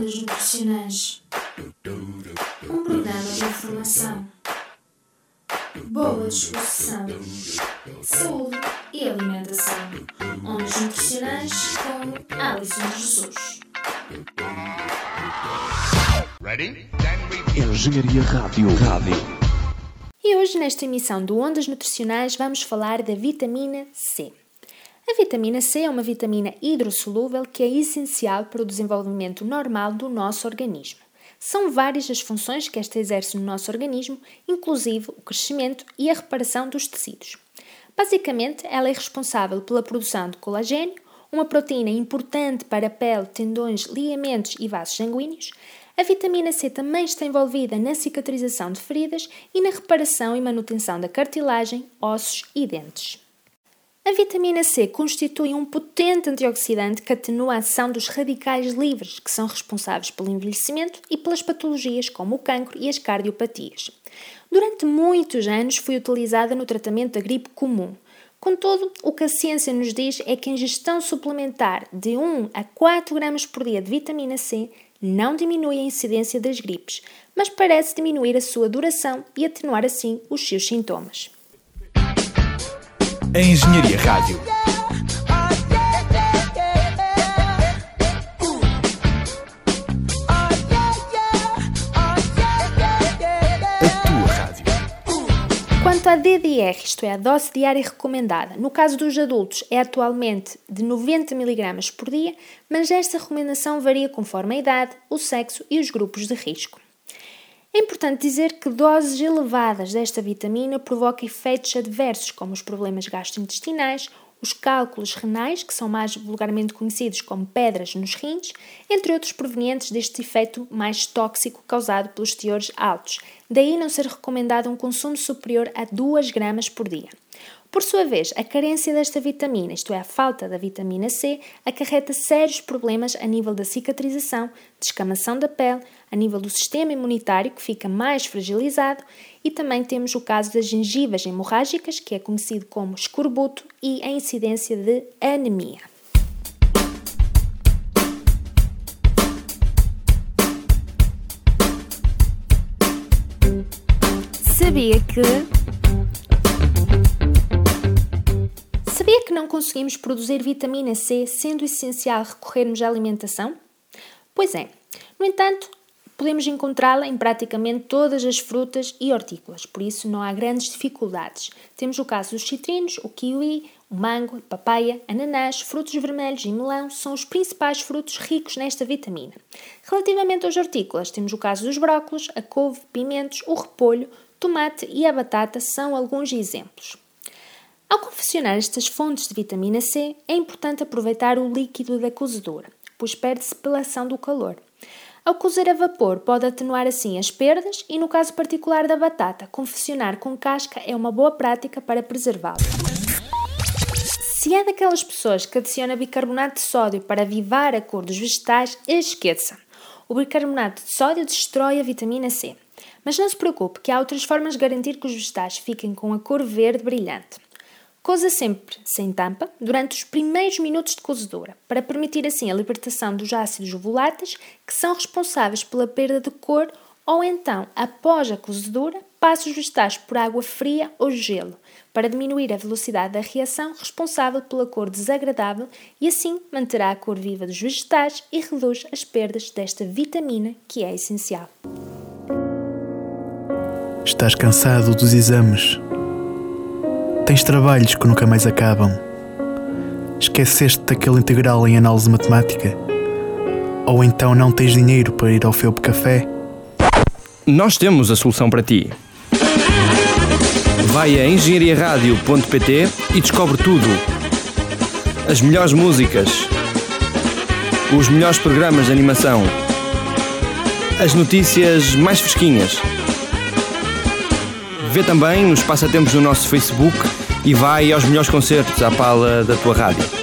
Ondas Nutricionais Um programa de informação, boa disposição, saúde e alimentação. Ondas Nutricionais com Alison Jesus. Engenharia Rádio. Rádio. E hoje, nesta emissão do Ondas Nutricionais, vamos falar da vitamina C. A vitamina C é uma vitamina hidrossolúvel que é essencial para o desenvolvimento normal do nosso organismo. São várias as funções que esta exerce no nosso organismo, inclusive o crescimento e a reparação dos tecidos. Basicamente, ela é responsável pela produção de colagênio, uma proteína importante para a pele, tendões, ligamentos e vasos sanguíneos. A vitamina C também está envolvida na cicatrização de feridas e na reparação e manutenção da cartilagem, ossos e dentes. A vitamina C constitui um potente antioxidante que atenua a ação dos radicais livres, que são responsáveis pelo envelhecimento e pelas patologias como o cancro e as cardiopatias. Durante muitos anos foi utilizada no tratamento da gripe comum. Contudo, o que a ciência nos diz é que a ingestão suplementar de 1 a 4 gramas por dia de vitamina C não diminui a incidência das gripes, mas parece diminuir a sua duração e atenuar assim os seus sintomas. A Engenharia Rádio. A tua rádio. Quanto à DDR, isto é, a dose diária recomendada, no caso dos adultos é atualmente de 90 mg por dia, mas esta recomendação varia conforme a idade, o sexo e os grupos de risco. É importante dizer que doses elevadas desta vitamina provocam efeitos adversos, como os problemas gastrointestinais, os cálculos renais, que são mais vulgarmente conhecidos como pedras nos rins, entre outros provenientes deste efeito mais tóxico causado pelos teores altos. Daí não ser recomendado um consumo superior a 2 gramas por dia. Por sua vez, a carência desta vitamina, isto é, a falta da vitamina C, acarreta sérios problemas a nível da cicatrização, descamação da pele, a nível do sistema imunitário, que fica mais fragilizado, e também temos o caso das gengivas hemorrágicas, que é conhecido como escorbuto, e a incidência de anemia. Sabia que Sabia que não conseguimos produzir vitamina C sendo essencial recorrermos à alimentação? Pois é. No entanto, podemos encontrá-la em praticamente todas as frutas e hortícolas, por isso não há grandes dificuldades. Temos o caso dos citrinos, o kiwi, o mango, a papaya, ananás, frutos vermelhos e melão são os principais frutos ricos nesta vitamina. Relativamente aos hortícolas, temos o caso dos brócolos, a couve, pimentos, o repolho, tomate e a batata são alguns exemplos. Ao confeccionar estas fontes de vitamina C, é importante aproveitar o líquido da cozedura, pois perde-se pela ação do calor. Ao cozer a vapor, pode atenuar assim as perdas e, no caso particular da batata, confeccionar com casca é uma boa prática para preservá-la. Se é daquelas pessoas que adiciona bicarbonato de sódio para avivar a cor dos vegetais, esqueça. O bicarbonato de sódio destrói a vitamina C. Mas não se preocupe que há outras formas de garantir que os vegetais fiquem com a cor verde brilhante. Coza sempre sem tampa durante os primeiros minutos de cozedura, para permitir assim a libertação dos ácidos voláteis que são responsáveis pela perda de cor, ou então, após a cozedura, passe os vegetais por água fria ou gelo, para diminuir a velocidade da reação responsável pela cor desagradável e assim manterá a cor viva dos vegetais e reduz as perdas desta vitamina que é essencial. Estás cansado dos exames? Tens trabalhos que nunca mais acabam? Esqueceste daquele integral em análise matemática? Ou então não tens dinheiro para ir ao Felpe Café? Nós temos a solução para ti. Vai a engenhariaradio.pt e descobre tudo. As melhores músicas, os melhores programas de animação, as notícias mais fresquinhas. Vê também nos passatempos do nosso Facebook e vai aos melhores concertos à pala da tua rádio.